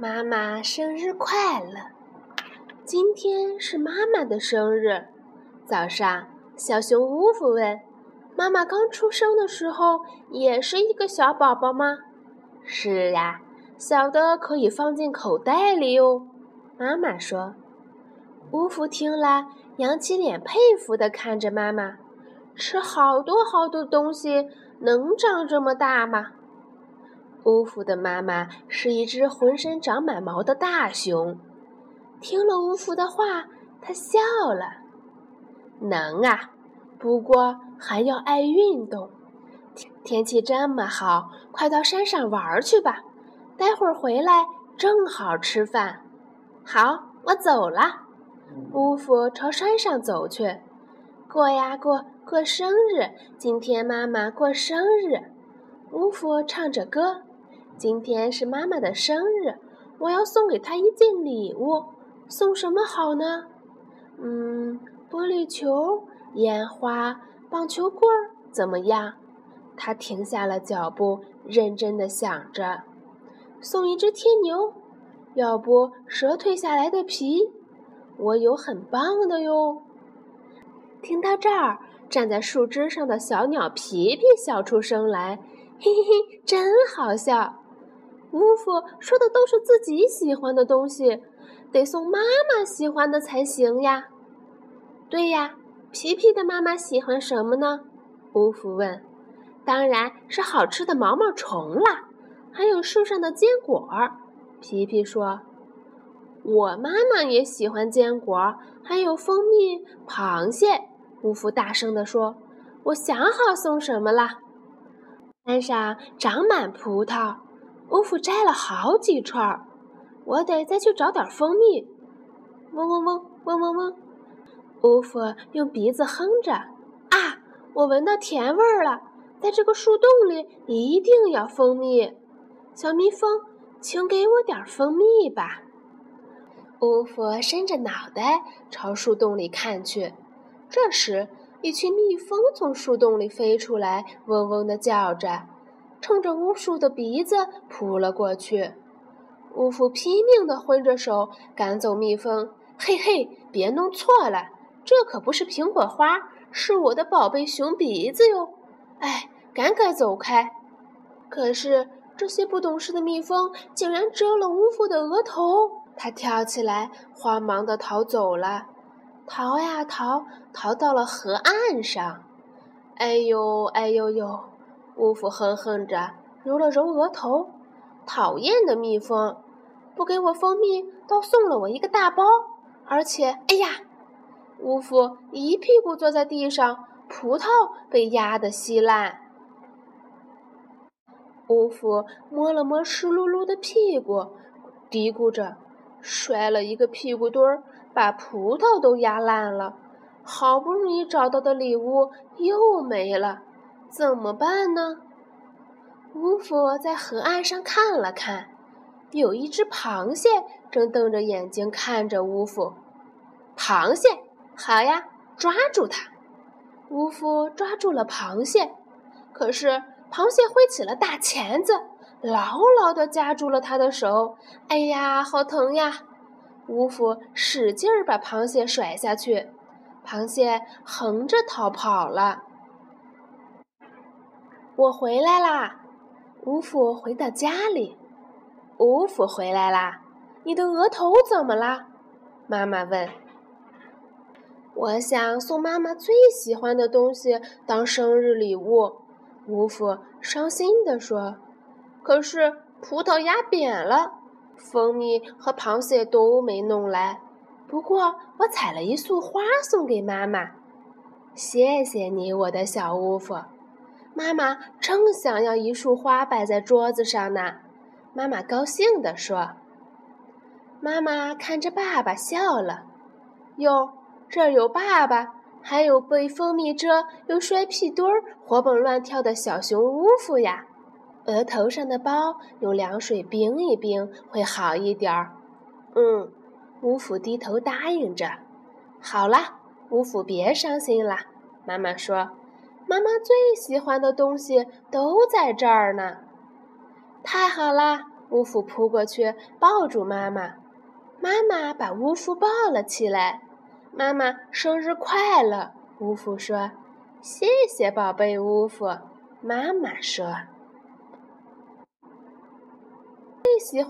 妈妈生日快乐！今天是妈妈的生日。早上，小熊乌夫问：“妈妈刚出生的时候也是一个小宝宝吗？”“是呀，小的可以放进口袋里哟。”妈妈说。乌夫听了，扬起脸佩服地看着妈妈：“吃好多好多东西，能长这么大吗？”乌夫的妈妈是一只浑身长满毛的大熊。听了乌夫的话，他笑了：“能啊，不过还要爱运动。天气这么好，快到山上玩去吧。待会儿回来正好吃饭。好，我走了。”乌夫朝山上走去。过呀过，过生日！今天妈妈过生日。乌夫唱着歌。今天是妈妈的生日，我要送给她一件礼物。送什么好呢？嗯，玻璃球、烟花、棒球棍儿，怎么样？他停下了脚步，认真的想着。送一只天牛，要不蛇蜕下来的皮？我有很棒的哟。听到这儿，站在树枝上的小鸟皮皮笑出声来，嘿嘿嘿，真好笑。乌夫说的都是自己喜欢的东西，得送妈妈喜欢的才行呀。对呀，皮皮的妈妈喜欢什么呢？乌夫问。当然是好吃的毛毛虫啦，还有树上的坚果。皮皮说。我妈妈也喜欢坚果，还有蜂蜜、螃蟹。乌夫大声地说。我想好送什么了。山上长满葡萄。乌夫摘了好几串儿，我得再去找点蜂蜜。嗡嗡嗡，嗡嗡嗡。乌夫用鼻子哼着：“啊，我闻到甜味儿了，在这个树洞里一定要蜂蜜。小蜜蜂，请给我点蜂蜜吧。”乌夫伸着脑袋朝树洞里看去，这时一群蜜蜂从树洞里飞出来，嗡嗡地叫着。冲着巫术的鼻子扑了过去，乌夫拼命地挥着手赶走蜜蜂。嘿嘿，别弄错了，这可不是苹果花，是我的宝贝熊鼻子哟！哎，赶快走开！可是这些不懂事的蜜蜂竟然蛰了乌夫的额头，他跳起来，慌忙地逃走了。逃呀逃，逃到了河岸上。哎呦，哎呦呦！乌夫哼哼着，揉了揉额头。讨厌的蜜蜂，不给我蜂蜜，倒送了我一个大包。而且，哎呀！乌夫一屁股坐在地上，葡萄被压得稀烂。乌夫摸了摸湿漉漉的屁股，嘀咕着：“摔了一个屁股墩儿，把葡萄都压烂了。好不容易找到的礼物又没了。”怎么办呢？乌夫在河岸上看了看，有一只螃蟹正瞪着眼睛看着乌夫。螃蟹，好呀，抓住它！乌夫抓住了螃蟹，可是螃蟹挥起了大钳子，牢牢地夹住了他的手。哎呀，好疼呀！乌夫使劲儿把螃蟹甩下去，螃蟹横着逃跑了。我回来啦，乌夫回到家里。乌夫回来啦，你的额头怎么啦？妈妈问。我想送妈妈最喜欢的东西当生日礼物。乌夫伤心地说。可是葡萄压扁了，蜂蜜和螃蟹都没弄来。不过我采了一束花送给妈妈。谢谢你，我的小乌夫。妈妈正想要一束花摆在桌子上呢，妈妈高兴地说。妈妈看着爸爸笑了，哟，这儿有爸爸，还有被蜂蜜蛰又摔屁墩儿、活蹦乱跳的小熊乌夫呀。额头上的包用凉水冰一冰会好一点儿。嗯，乌夫低头答应着。好了，乌夫别伤心了，妈妈说。妈妈最喜欢的东西都在这儿呢，太好啦！乌夫扑过去抱住妈妈，妈妈把乌夫抱了起来。妈妈生日快乐！乌夫说：“谢谢宝贝乌夫。”妈妈说：“最喜欢。”